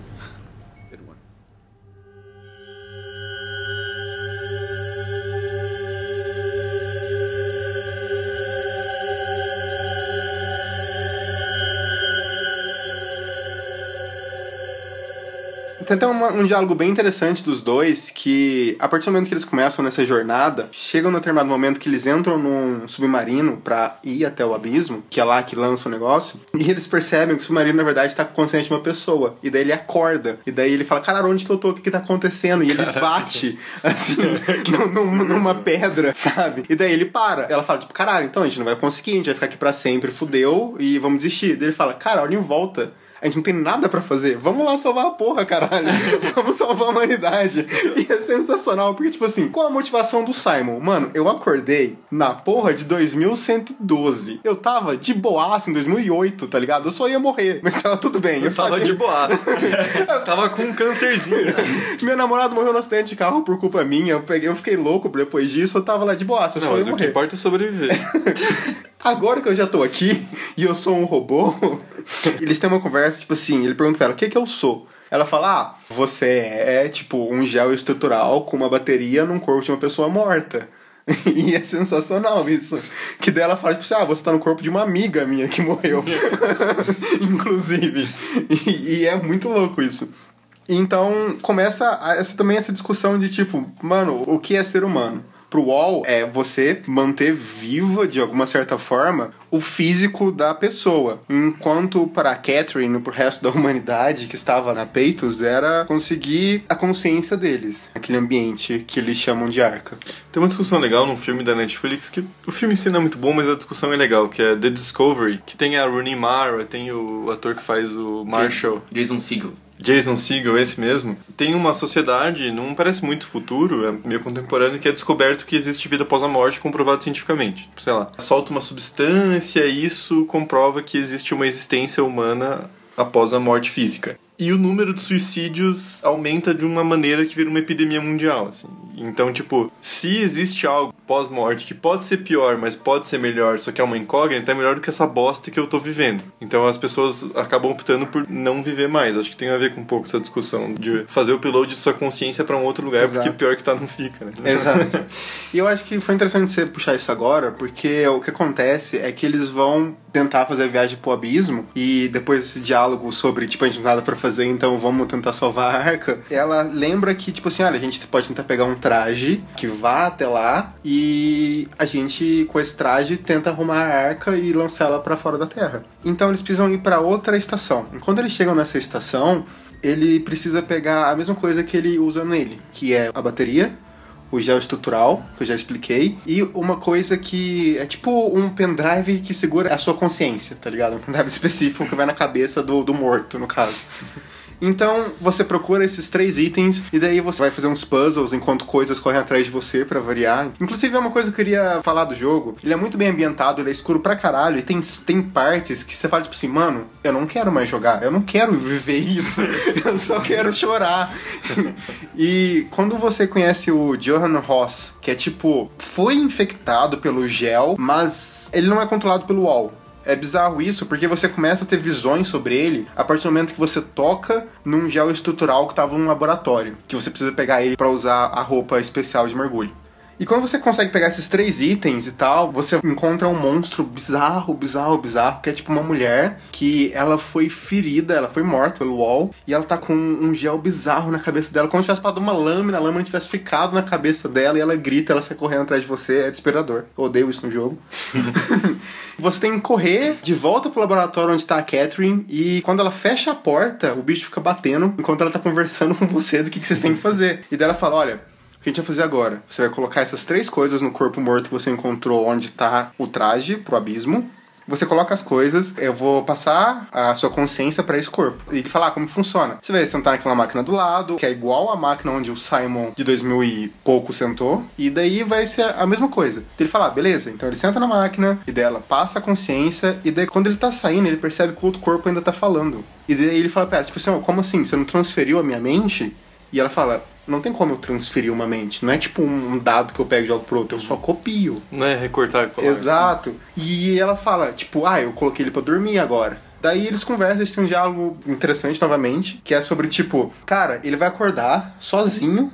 Speaker 1: Tem até uma- um diálogo bem interessante dos dois, que a partir do momento que eles começam nessa jornada, chegam no determinado momento que eles entram num submarino pra ir até o abismo, que é lá que lança o negócio, e eles percebem que o submarino, na verdade, está consciente de uma pessoa. E daí ele acorda. E daí ele fala, cara, onde que eu tô? O que que tá acontecendo? E ele bate, assim, (laughs) num- num- numa pedra, sabe? E daí ele para. Ela fala, tipo, caralho, então a gente não vai conseguir, a gente vai ficar aqui pra sempre, fudeu, e vamos desistir. Daí ele fala, cara, olha em volta. A gente não tem nada pra fazer. Vamos lá salvar a porra, caralho. (laughs) Vamos salvar a humanidade. E é sensacional, porque, tipo assim, qual a motivação do Simon? Mano, eu acordei na porra de 2112. Eu tava de boaça em 2008, tá ligado? Eu só ia morrer, mas tava tudo bem. Eu,
Speaker 3: Eu tava
Speaker 1: sabia.
Speaker 3: de boa. (laughs) tava com um câncerzinho.
Speaker 1: Meu namorado morreu no acidente de carro por culpa minha. Eu, peguei, eu fiquei louco depois disso. Eu tava lá de boaça. Eu
Speaker 3: Não,
Speaker 1: só ia
Speaker 3: mas o que
Speaker 1: morrer.
Speaker 3: importa é sobreviver. (laughs)
Speaker 1: Agora que eu já tô aqui e eu sou um robô, (laughs) eles têm uma conversa, tipo assim, ele pergunta pra ela, o que que eu sou? Ela fala, ah, você é, tipo, um gel estrutural com uma bateria num corpo de uma pessoa morta. (laughs) E é sensacional isso. Que daí ela fala, tipo assim, ah, você tá no corpo de uma amiga minha que morreu. (laughs) Inclusive. E, e é muito louco isso. Então começa essa, também essa discussão de tipo, mano, o que é ser humano? Pro Wall é você manter viva, de alguma certa forma, o físico da pessoa. Enquanto para Catherine e pro resto da (laughs) humanidade que estava na Peitos era conseguir a consciência deles, aquele ambiente que eles chamam de arca.
Speaker 3: Tem uma discussão legal num filme da Netflix que o filme em si não é muito bom, mas a discussão é legal, que é The Discovery, que tem a Rooney Mara, tem o ator que faz o Marshall.
Speaker 2: Jason Segel.
Speaker 3: Jason Segel, esse mesmo, tem uma sociedade, não parece muito futuro, é meio contemporâneo, que é descoberto que existe vida após a morte comprovado cientificamente. Sei lá, solta uma substância e isso comprova que existe uma existência humana após a morte física. E o número de suicídios aumenta de uma maneira que vira uma epidemia mundial, assim. Então, tipo, se existe algo pós-morte que pode ser pior, mas pode ser melhor, só que é uma incógnita, é melhor do que essa bosta que eu tô vivendo. Então as pessoas acabam optando por não viver mais. Acho que tem a ver com um pouco essa discussão de fazer o upload de sua consciência pra um outro lugar,
Speaker 1: Exato.
Speaker 3: porque pior que tá não fica, né? (laughs)
Speaker 1: Exato. e eu acho que foi interessante você puxar isso agora, porque o que acontece é que eles vão tentar fazer a viagem pro abismo e depois desse diálogo sobre, tipo, a gente nada pra fazer, então vamos tentar salvar a arca. Ela lembra que, tipo assim, olha, a gente pode tentar pegar um traje que vá até lá e a gente, com esse traje, tenta arrumar a arca e lançar ela pra fora da Terra. Então eles precisam ir pra outra estação. E quando eles chegam nessa estação, ele precisa pegar a mesma coisa que ele usa nele, que é a bateria, o gel estrutural, que eu já expliquei, e uma coisa que é tipo um pendrive que segura a sua consciência, tá ligado? Um pendrive (laughs) específico que vai na cabeça do, do morto, no caso. Então você procura esses três itens e daí você vai fazer uns puzzles enquanto coisas correm atrás de você pra variar. Inclusive é uma coisa que eu queria falar do jogo. Ele é muito bem ambientado, ele é escuro pra caralho e tem, tem partes que você fala tipo assim, mano, eu não quero mais jogar, eu não quero viver isso, (laughs) eu só quero chorar. (laughs) e quando você conhece o Johan Ross, que é tipo, foi infectado pelo gel, mas ele não é controlado pelo UOL. É bizarro isso, porque você começa a ter visões sobre ele a partir do momento que você toca num gel estrutural que tava num laboratório, que você precisa pegar ele pra usar a roupa especial de mergulho. E quando você consegue pegar esses três itens e tal, você encontra um monstro bizarro, bizarro, bizarro, que é tipo uma mulher que ela foi ferida, ela foi morta pelo wall, e ela tá com um gel bizarro na cabeça dela, como se tivesse passado uma lâmina, a lâmina tivesse ficado na cabeça dela, e ela grita, ela sai correndo atrás de você, é desesperador. Eu odeio isso no jogo. (laughs) Você tem que correr de volta pro laboratório onde tá a Catherine e quando ela fecha a porta, o bicho fica batendo enquanto ela tá conversando (laughs) com você do que, que vocês têm que fazer. E daí ela fala: olha. Que a gente vai fazer agora? Você vai colocar essas três coisas no corpo morto que você encontrou onde tá o traje pro abismo. Você coloca as coisas, eu vou passar a sua consciência para esse corpo. E ele falar como que funciona. Você vai sentar naquela máquina do lado, que é igual à máquina onde o Simon de 2000 e pouco sentou. E daí vai ser a mesma coisa. Ele fala, ah, beleza. Então ele senta na máquina, e daí ela passa a consciência, e daí quando ele tá saindo, ele percebe que o outro corpo ainda tá falando. E daí ele fala pra ela, tipo assim, como assim? Você não transferiu a minha mente? E ela fala, não tem como eu transferir uma mente. Não é tipo um dado que eu pego e jogo pro outro, eu só copio.
Speaker 3: Não é recortar e colar.
Speaker 1: Exato. E ela fala, tipo, ah, eu coloquei ele pra dormir agora. Daí eles conversam, eles têm um diálogo interessante novamente, que é sobre, tipo, cara, ele vai acordar sozinho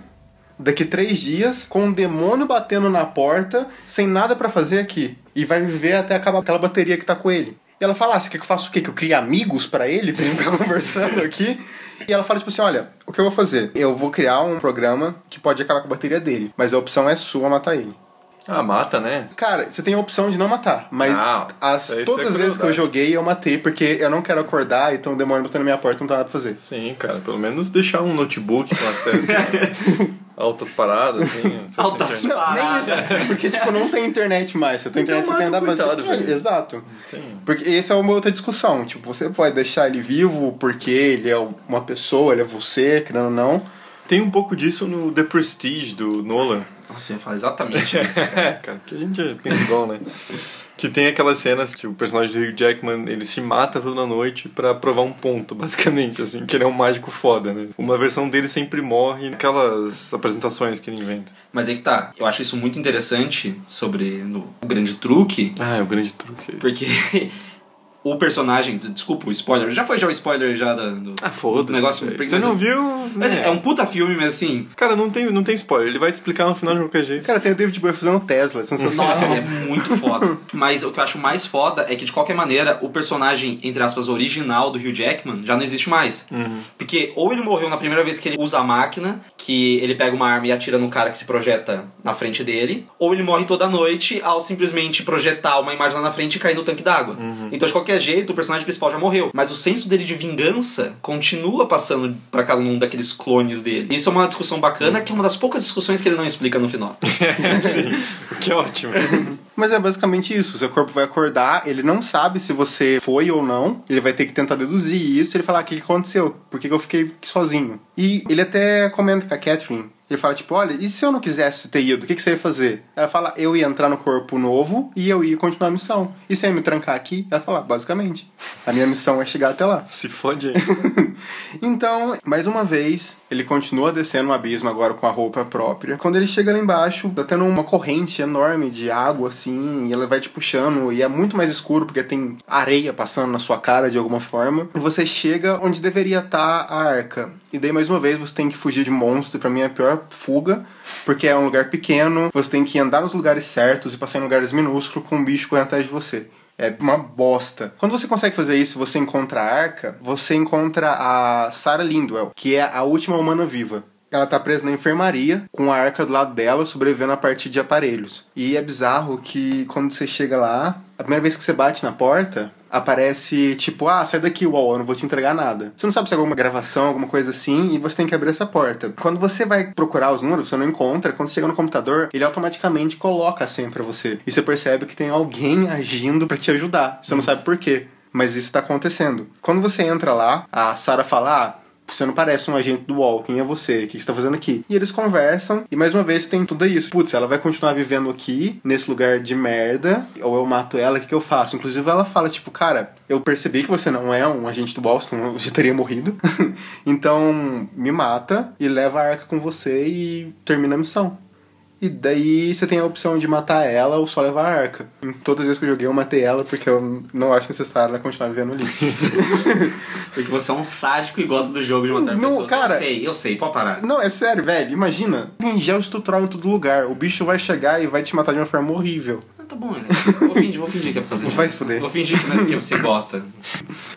Speaker 1: daqui três dias, com um demônio batendo na porta, sem nada pra fazer aqui. E vai viver até acabar aquela bateria que tá com ele. E ela fala, ah, você quer que eu faça o quê? Que eu crie amigos pra ele, (laughs) pra ele ficar conversando aqui? E ela fala, tipo assim, olha, o que eu vou fazer? Eu vou criar um programa que pode acabar com a bateria dele, mas a opção é sua matar ele.
Speaker 3: Ah, mata, né?
Speaker 1: Cara, você tem a opção de não matar, mas
Speaker 3: Não,
Speaker 1: as,
Speaker 3: é
Speaker 1: todas as vezes que eu joguei eu matei, porque eu não quero acordar, então o demônio batendo na minha porta não tá nada pra fazer.
Speaker 3: Sim, cara. Pelo menos deixar um notebook com acesso a (laughs) altas paradas, assim. (laughs)
Speaker 2: Altas.
Speaker 1: Não, nem isso, porque tipo, não tem internet mais. Você tem
Speaker 3: Então
Speaker 1: internet, você tem andar
Speaker 3: coitado,
Speaker 1: bastante.
Speaker 3: velho.
Speaker 1: Exato. Porque essa é uma outra discussão. Tipo, você pode deixar ele vivo porque ele é uma pessoa, ele é você, querendo ou não.
Speaker 3: Tem um pouco disso no The Prestige do Nolan.
Speaker 2: Nossa, eu ia falar exatamente (laughs) isso.
Speaker 3: É, cara, porque a gente é pensa igual, né? Que tem aquelas cenas que o personagem do Hugh Jackman, ele se mata toda noite pra provar um ponto, (laughs) basicamente, assim, que ele é um mágico foda, né? Uma versão dele sempre morre naquelas apresentações que ele inventa.
Speaker 2: Mas aí que tá. Eu acho isso muito interessante sobre no, o grande truque,
Speaker 3: Ah, é o grande truque.
Speaker 2: porque (laughs) o personagem, desculpa o spoiler, já foi já o spoiler já da- do,
Speaker 3: Ah, foda-se.
Speaker 2: do negócio.
Speaker 3: Você não viu?
Speaker 2: Mas
Speaker 3: né?
Speaker 2: É um puta filme, mas assim,
Speaker 3: Cara, não tem, não tem spoiler. Ele vai te explicar no final de qualquer jeito.
Speaker 1: Cara, tem o David Bowie fazendo Tesla, é sensacional.
Speaker 2: Nossa, é muito foda. Mas o que eu acho mais foda é que, de qualquer maneira, o personagem, entre aspas, original do Hugh Jackman já não existe mais. Porque ou ele morreu na primeira vez que ele usa a máquina, que ele pega uma arma e atira no cara que se projeta na frente dele, ou ele morre toda noite ao simplesmente projetar uma imagem lá na frente e cair no tanque d'água. Então, de qualquer jeito, o personagem principal já morreu. Mas o senso dele de vingança continua passando pra cada um daqueles clones dele. Isso é uma discussão bacana, que é uma das poucas discussões que ele não explica no final. (laughs)
Speaker 3: Sim, o que é ótimo. (laughs)
Speaker 1: Mas é basicamente isso. Seu corpo vai acordar, ele não sabe se você foi ou não. Ele vai ter que tentar deduzir isso. Ele falar: o que aconteceu? Por que eu fiquei sozinho? E ele até comenta com a Catherine. Ele fala, tipo, olha, e se eu não quisesse ter ido, o que, que você ia fazer? Ela fala, eu ia entrar no corpo novo e eu ia continuar a missão. E você ia me trancar aqui? Ela fala, basicamente. A minha missão é chegar até lá. (laughs)
Speaker 3: Se fode aí. (laughs)
Speaker 1: Então, mais uma vez, ele continua descendo o abismo agora com a roupa própria. Quando ele chega lá embaixo, tá tendo uma corrente enorme de água, assim, e ela vai te puxando, e é muito mais escuro porque tem areia passando na sua cara de alguma forma. E você chega onde deveria estar a arca. E daí, mais uma vez, você tem que fugir de monstro, e mim é a pior fuga, porque é um lugar pequeno, você tem que andar nos lugares certos e passar em lugares minúsculos com um bicho correndo atrás de você. É uma bosta. Quando você consegue fazer isso, você encontra a Arca, você encontra a Sarah Lindwell, que é a última humana viva. Ela tá presa na enfermaria, com a arca do lado dela, sobrevivendo a partir de aparelhos. E é bizarro que quando você chega lá, a primeira vez que você bate na porta, aparece tipo, ah, sai daqui, UOL, eu não vou te entregar nada. Você não sabe se é alguma gravação, alguma coisa assim, e você tem que abrir essa porta. Quando você vai procurar os números, você não encontra. Quando você chega no computador, ele automaticamente coloca a senha pra você. E você percebe que tem alguém agindo pra te ajudar. Você não sabe por quê. Mas isso tá acontecendo. Quando você entra lá, a Sarah fala, ah, você não parece um agente do quem é você? O que você tá fazendo aqui? E eles conversam, e mais uma vez tem tudo isso. Putz, ela vai continuar vivendo aqui, nesse lugar de merda, ou eu mato ela, o que, que eu faço? Inclusive ela fala, tipo, cara, eu percebi que você não é um agente do senão eu já teria morrido. (laughs) então, me mata e leva a arca com você e termina a missão. E daí você tem a opção de matar ela ou só levar a arca. Em todas as vezes que eu joguei, eu matei ela porque eu não acho necessário ela continuar vivendo ali. (laughs)
Speaker 2: Porque você é um sádico e gosta do jogo de matar
Speaker 1: Não,
Speaker 2: pessoas.
Speaker 1: cara-
Speaker 2: Eu sei, eu sei, pode parar.
Speaker 1: Não, é sério, velho. Imagina, tem gel estrutural em todo lugar. O bicho vai chegar e vai te matar de uma forma horrível.
Speaker 2: Tá bom, né? Vou fingir, vou fingir que é pra fazer.
Speaker 1: Vai se fuder.
Speaker 2: Vou fingir que não é porque você gosta.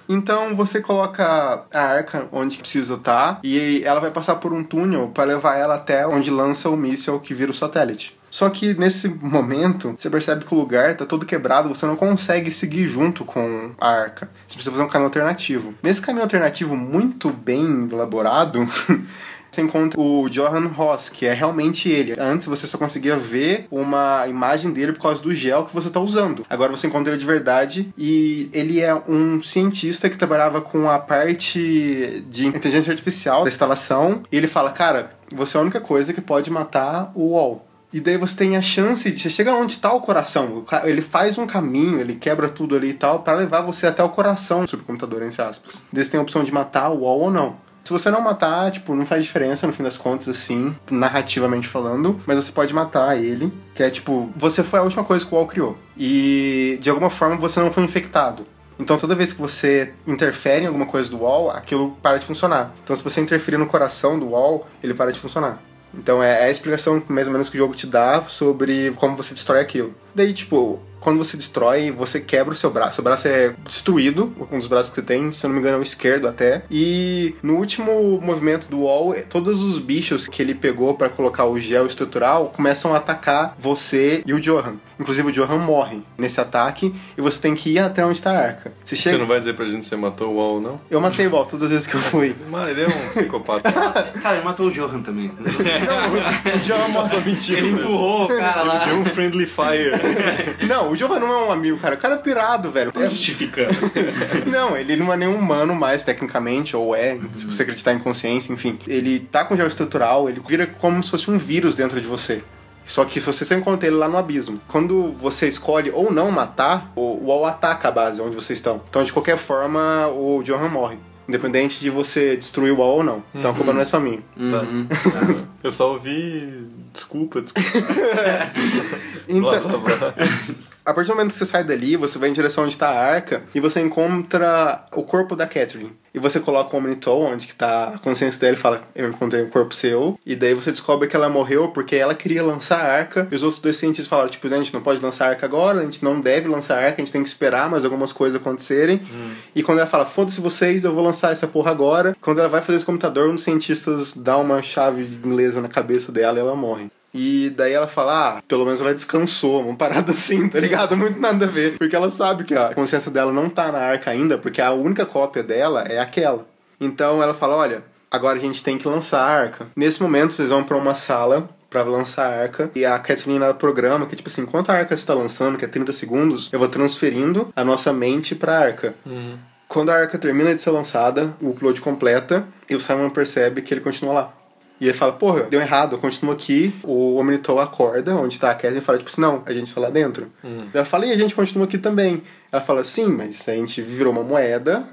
Speaker 1: Então você coloca a arca onde precisa estar e ela vai passar por um túnel para levar ela até onde lança o míssil que vira o satélite. Só que nesse momento, você percebe que o lugar tá todo quebrado, você não consegue seguir junto com a arca. Você precisa fazer um caminho alternativo. Nesse caminho alternativo muito bem elaborado, (laughs) você encontra o Johan Ross, que é realmente ele. Antes você só conseguia ver uma imagem dele por causa do gel que você está usando. Agora você encontra ele de verdade e ele é um cientista que trabalhava com a parte de inteligência artificial da instalação. E ele fala: Cara, você é a única coisa que pode matar o UOL. E daí você tem a chance de. Você chega onde está o coração. Ele faz um caminho, ele quebra tudo ali e tal, para levar você até o coração do supercomputador, entre aspas. Daí você tem a opção de matar o UOL ou não. Se você não matar, tipo, não faz diferença no fim das contas, assim, narrativamente falando, mas você pode matar ele, que é tipo, você foi a última coisa que o UOL criou. E de alguma forma você não foi infectado. Então toda vez que você interfere em alguma coisa do UOL, aquilo para de funcionar. Então se você interferir no coração do UOL, ele para de funcionar. Então é é a explicação mais ou menos que o jogo te dá sobre como você destrói aquilo. Daí, tipo, quando você destrói, você quebra o seu braço. Seu braço é destruído, um dos braços que você tem, se eu não me engano é o esquerdo até. E no último movimento do Wall, todos os bichos que ele pegou para colocar o gel estrutural começam a atacar você e o Johan. Inclusive o Johan morre nesse ataque e você tem que ir até onde está a arca. Você chega...
Speaker 3: Você não vai dizer pra gente se você matou o UOL, não?
Speaker 1: Eu matei o Wall todas as vezes que eu fui. (laughs)
Speaker 3: Mas ele é um psicopata. (laughs)
Speaker 2: Cara, ele matou o Johan também. (laughs)
Speaker 1: o Johan
Speaker 3: Nossa, mentira.
Speaker 2: Ele empurrou o cara lá.
Speaker 3: Deu um friendly fire.
Speaker 1: Não, o Johan não é um amigo, cara. O cara é pirado, velho. É-
Speaker 2: Justificando. (laughs)
Speaker 1: Não, ele não é nenhum humano mais, tecnicamente, ou é, se você acreditar em consciência, enfim. Ele tá com gel estrutural, ele vira como se fosse um vírus dentro de você. Só que se você só encontra ele lá no abismo. Quando você escolhe ou não matar, o UOL ataca a base onde vocês estão. Então, de qualquer forma, o Johan morre. Independente de você destruir o UOL ou não. Então a culpa não é só minha.
Speaker 2: Uhum.
Speaker 3: Eu só ouvi. Desculpa, desculpa. (laughs)
Speaker 1: Então,
Speaker 3: Blá, blá, blá. (laughs)
Speaker 1: A partir do momento que você sai dali, você vai em direção onde está a arca e você encontra o corpo da Catherine. E você coloca o Omnitol, onde que tá a consciência dele, e fala, eu encontrei um corpo seu. E daí você descobre que ela morreu porque ela queria lançar a arca. E os outros dois cientistas falaram, tipo, a gente não pode lançar a arca agora, a gente não deve lançar a arca, a gente tem que esperar mais algumas coisas acontecerem. E quando ela fala, foda-se vocês, eu vou lançar essa porra agora. Quando ela vai fazer esse computador, um dos cientistas dá uma chave inglesa na cabeça dela e ela morre. E daí ela fala, ah, pelo menos ela descansou, uma parada (laughs) assim, tá ligado? Muito nada a ver. Porque ela sabe que a consciência dela não tá na arca ainda, porque a única cópia dela é aquela. Então ela fala, olha, agora a gente tem que lançar a arca. Nesse momento, vocês vão pra uma sala pra lançar a arca. E a Catherine ela programa que, tipo assim, enquanto a arca está lançando, que é 30 segundos, eu vou transferindo a nossa mente pra arca. Quando a arca termina de ser lançada, o upload completa, e o Simon percebe que ele continua lá. E ele fala, porra, deu errado, eu continuo aqui. O Omnitor acorda, onde tá a Catherine, e fala, tipo assim, não, a gente tá lá dentro. Ela fala, e a gente continua aqui também. Ela fala, sim, mas a gente virou uma moeda,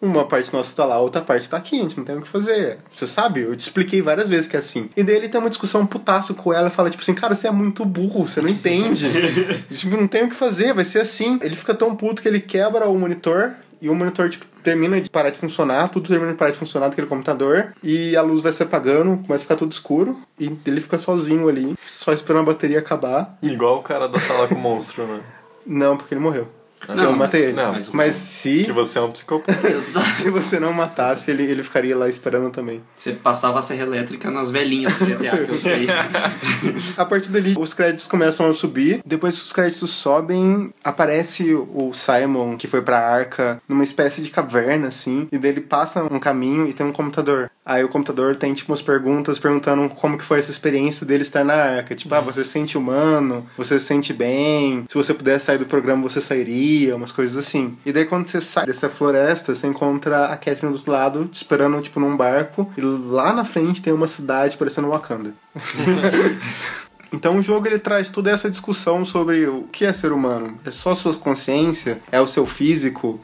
Speaker 1: uma parte nossa tá lá, outra parte tá aqui, a gente não tem o que fazer. Você sabe? Eu te expliquei várias vezes que é assim. E daí ele tem uma discussão putaço com ela fala, tipo assim, cara, você é muito burro, você não entende. (laughs) tipo, não tem o que fazer, vai ser assim. Ele fica tão puto que ele quebra o monitor e o monitor, tipo, termina de parar de funcionar, tudo termina de parar de funcionar daquele computador, e a luz vai se apagando, começa a ficar tudo escuro, e ele fica sozinho ali, só esperando a bateria acabar.
Speaker 3: Igual o cara da sala com o monstro, né?
Speaker 1: Não, porque ele morreu.
Speaker 2: Não,
Speaker 1: eu matei
Speaker 2: mas-
Speaker 1: ele.
Speaker 3: mas
Speaker 1: Mas,
Speaker 2: o-
Speaker 1: se,
Speaker 3: Que você é um psicopata. (laughs)
Speaker 2: Exato.
Speaker 1: se você não matasse, ele, ele ficaria lá esperando também.
Speaker 2: Você passava a serra elétrica nas velhinhas do GTA, que eu sei. (laughs)
Speaker 1: A partir dali, os créditos começam a subir. Depois que os créditos sobem, aparece o Simon, que foi pra arca, numa espécie de caverna, assim. E daí ele passa um caminho e tem um computador. Aí o computador tem, tipo, umas perguntas perguntando como que foi essa experiência dele estar na arca. Tipo, ah, você se sente humano? Você se sente bem? Se você pudesse sair do programa, você sairia? Umas coisas assim. E daí quando você sai dessa floresta, você encontra a Catherine do lado, te esperando, tipo, num barco. E lá na frente tem uma cidade parecendo Wakanda. (laughs) Então o jogo ele traz toda essa discussão sobre o que é ser humano. É só sua consciência? É o seu físico?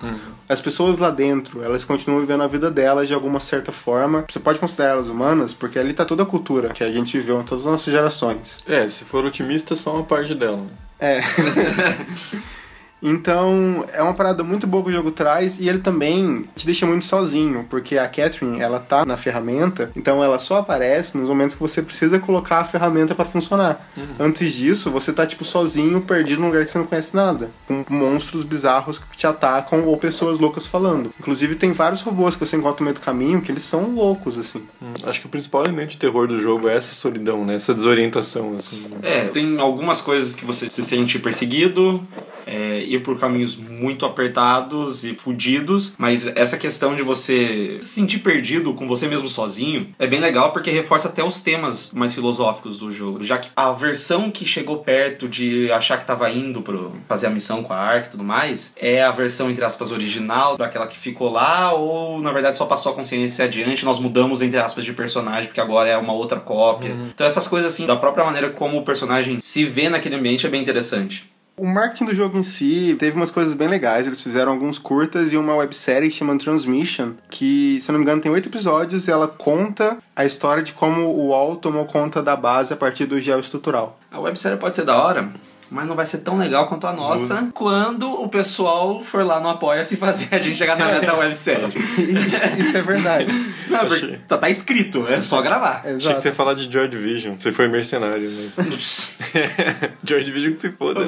Speaker 1: As pessoas lá dentro, elas continuam vivendo a vida delas de alguma certa forma. Você pode considerar elas humanas porque ali tá toda a cultura que a gente viveu em todas as nossas gerações.
Speaker 3: É, se for otimista, só uma parte dela.
Speaker 1: É. (laughs) Então, é uma parada muito boa que o jogo traz e ele também te deixa muito sozinho, porque a Catherine, ela tá na ferramenta, então ela só aparece nos momentos que você precisa colocar a ferramenta pra funcionar. Antes disso, você tá tipo sozinho, perdido num lugar que você não conhece nada, com monstros bizarros que te atacam ou pessoas loucas falando. Inclusive, tem vários robôs que você encontra no meio do caminho que eles são loucos assim.
Speaker 3: Hum, Acho que o principal elemento de terror do jogo é essa solidão, né? Essa desorientação, assim.
Speaker 2: É, tem algumas coisas que você se sente perseguido, é, ir por caminhos muito apertados e fudidos, mas essa questão de você se sentir perdido com você mesmo sozinho é bem legal porque reforça até os temas mais filosóficos do jogo, já que a versão que chegou perto de achar que tava indo para fazer a missão com a Ark e tudo mais é a versão entre aspas original daquela que ficou lá ou na verdade só passou a consciência adiante, nós mudamos entre aspas de personagem porque agora é uma outra cópia. Então essas coisas assim, da própria maneira como o personagem se vê naquele ambiente é bem interessante.
Speaker 1: O marketing do jogo em si teve umas coisas bem legais. Eles fizeram alguns curtas e uma websérie que chama Transmission, que, se eu não me engano, tem oito episódios e ela conta a história de como o UOL tomou conta da base a partir do geoestrutural.
Speaker 2: A websérie pode ser da hora, mas não vai ser tão legal quanto a nossa quando o pessoal for lá no Apoia-se fazer a gente chegar na meta da websérie. (laughs)
Speaker 1: isso, isso é verdade.
Speaker 2: Não, porque
Speaker 3: Achei.
Speaker 2: tá, tá escrito, é só gravar.
Speaker 3: Achei que
Speaker 1: Exato.
Speaker 3: você ia falar de Joy Division. Você foi mercenário, mas. (laughs) Joy Division (laughs) que se foda.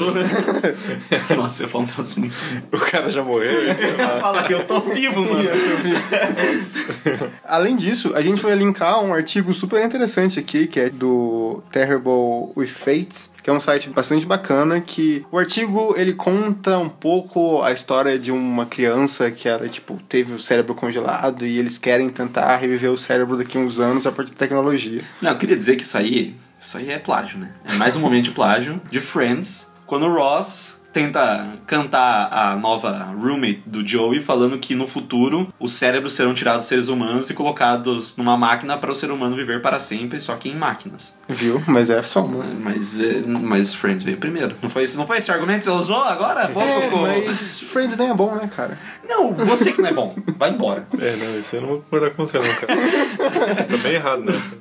Speaker 2: Nossa, eu falo um troço muito.
Speaker 3: O cara já morreu. é
Speaker 2: Fala que eu tô vivo, mano.
Speaker 1: Além disso, a gente vai linkar um artigo super interessante aqui, que é do Terrible with Fates, que é um site bastante bacana, que o artigo ele conta um pouco a história de uma criança que ela, tipo, teve o cérebro congelado e eles querem tentar reviver o cérebro daqui a uns anos a partir da tecnologia.
Speaker 2: Não, eu queria dizer que isso aí, isso aí é plágio, né? É mais um momento de plágio de Friends, quando o Ross tenta cantar a nova roommate do Joey falando que no futuro os cérebros serão tirados dos seres humanos e colocados numa máquina para o ser humano viver para sempre, só que em máquinas.
Speaker 1: Viu? Mas é só uma.
Speaker 2: Mas, é, mas Friends veio primeiro. Não foi, esse, não foi esse argumento que você usou agora? Vou-
Speaker 1: É,
Speaker 2: vou-
Speaker 1: mas Friends nem é bom, né, cara?
Speaker 2: Não, você que não é bom. Vai embora.
Speaker 3: É, não, isso aí eu não vou concordar com você, não, cara. tá bem errado nessa.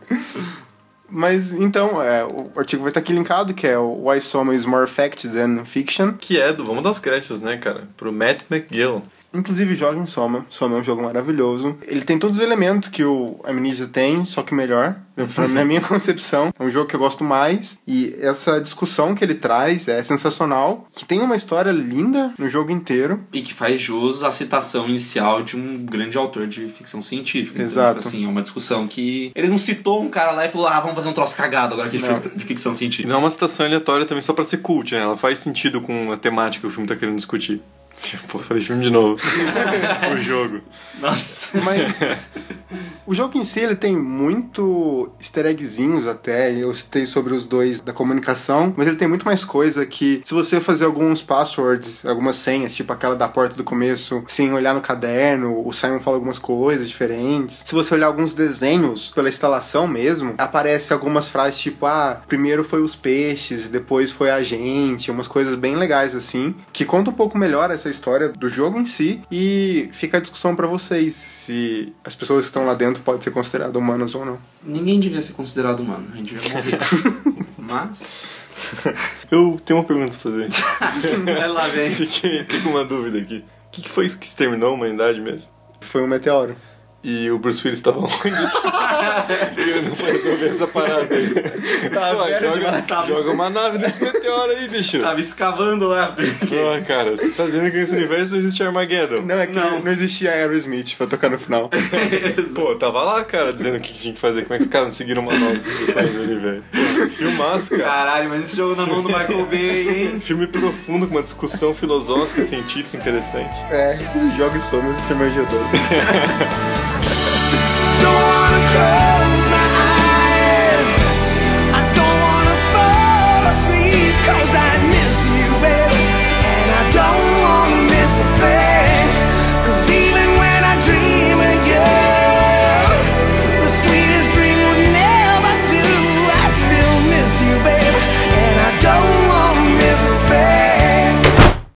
Speaker 1: Mas então, é, o artigo vai estar aqui linkado, que é o Why Soma is More Fact Than Fiction.
Speaker 3: Que é do. Vamos dar os créditos, né, cara? Pro Matt McGill.
Speaker 1: Inclusive, joga em Soma. Soma é um jogo maravilhoso. Ele tem todos os elementos que o Amnesia tem, só que melhor. Na minha (laughs) concepção, é um jogo que eu gosto mais. E essa discussão que ele traz é sensacional. Que tem uma história linda no jogo inteiro.
Speaker 2: E que faz jus à citação inicial de um grande autor de ficção científica. Então,
Speaker 1: Exato.
Speaker 2: tipo assim, é uma discussão que. Eles não citou um cara lá e falou, ah, vamos fazer um troço cagado agora aqui de,
Speaker 1: Não.
Speaker 2: de ficção
Speaker 3: E
Speaker 2: científica.
Speaker 3: não é uma citação aleatória também só pra ser cult, né? Ela faz sentido com a temática que o filme tá querendo discutir. (laughs) Pô, falei filme de novo. (laughs) o jogo.
Speaker 2: Nossa.
Speaker 1: Mas (laughs) o jogo em si ele tem muito easter eggzinhos até. Eu citei sobre os dois da comunicação, mas ele tem muito mais coisa que se você fazer alguns passwords, algumas senhas, tipo aquela da porta do começo, sem olhar no caderno, o Simon fala algumas coisas diferentes. Se você olhar alguns desenhos pela instalação mesmo, aparece algumas frases tipo, ah, primeiro foi os peixes, depois foi a gente, umas coisas bem legais assim, que conta um pouco melhor essa história do jogo em si e fica a discussão pra vocês se as pessoas que estão lá dentro podem ser consideradas humanas ou não.
Speaker 2: Ninguém devia ser considerado humano, a gente devia morrer. (laughs) Mas.
Speaker 3: Eu tenho uma pergunta pra fazer. (laughs)
Speaker 2: Vai lá, vem.
Speaker 3: Fiquei fiquei com uma dúvida aqui. O que, que foi isso que exterminou a humanidade mesmo?
Speaker 1: Foi um meteoro.
Speaker 3: E o Bruce Willis estava onde? Querendo resolver essa parada aí.
Speaker 1: Tá
Speaker 3: Pô, joga,
Speaker 1: demais.
Speaker 3: joga uma nave nesse meteoro aí, bicho.
Speaker 2: Tava escavando lá, porque.
Speaker 3: Pô, cara, você tá dizendo que nesse universo não existe Armageddon?
Speaker 1: Não, é que
Speaker 2: Não.
Speaker 1: não, existia Aerosmith pra tocar no final. (laughs)
Speaker 3: Pô, tava lá, cara, dizendo o que tinha que fazer. Como é que os caras não seguiram o manual de instruções dele, velho? Pô, Filmaço, cara.
Speaker 2: Caralho, mas esse jogo na mão do Michael Bay, hein?
Speaker 3: Filme profundo, com uma discussão filosófica, científica interessante.
Speaker 1: É, esse jogo e somos exterminador. (laughs)
Speaker 4: Don't wanna cry.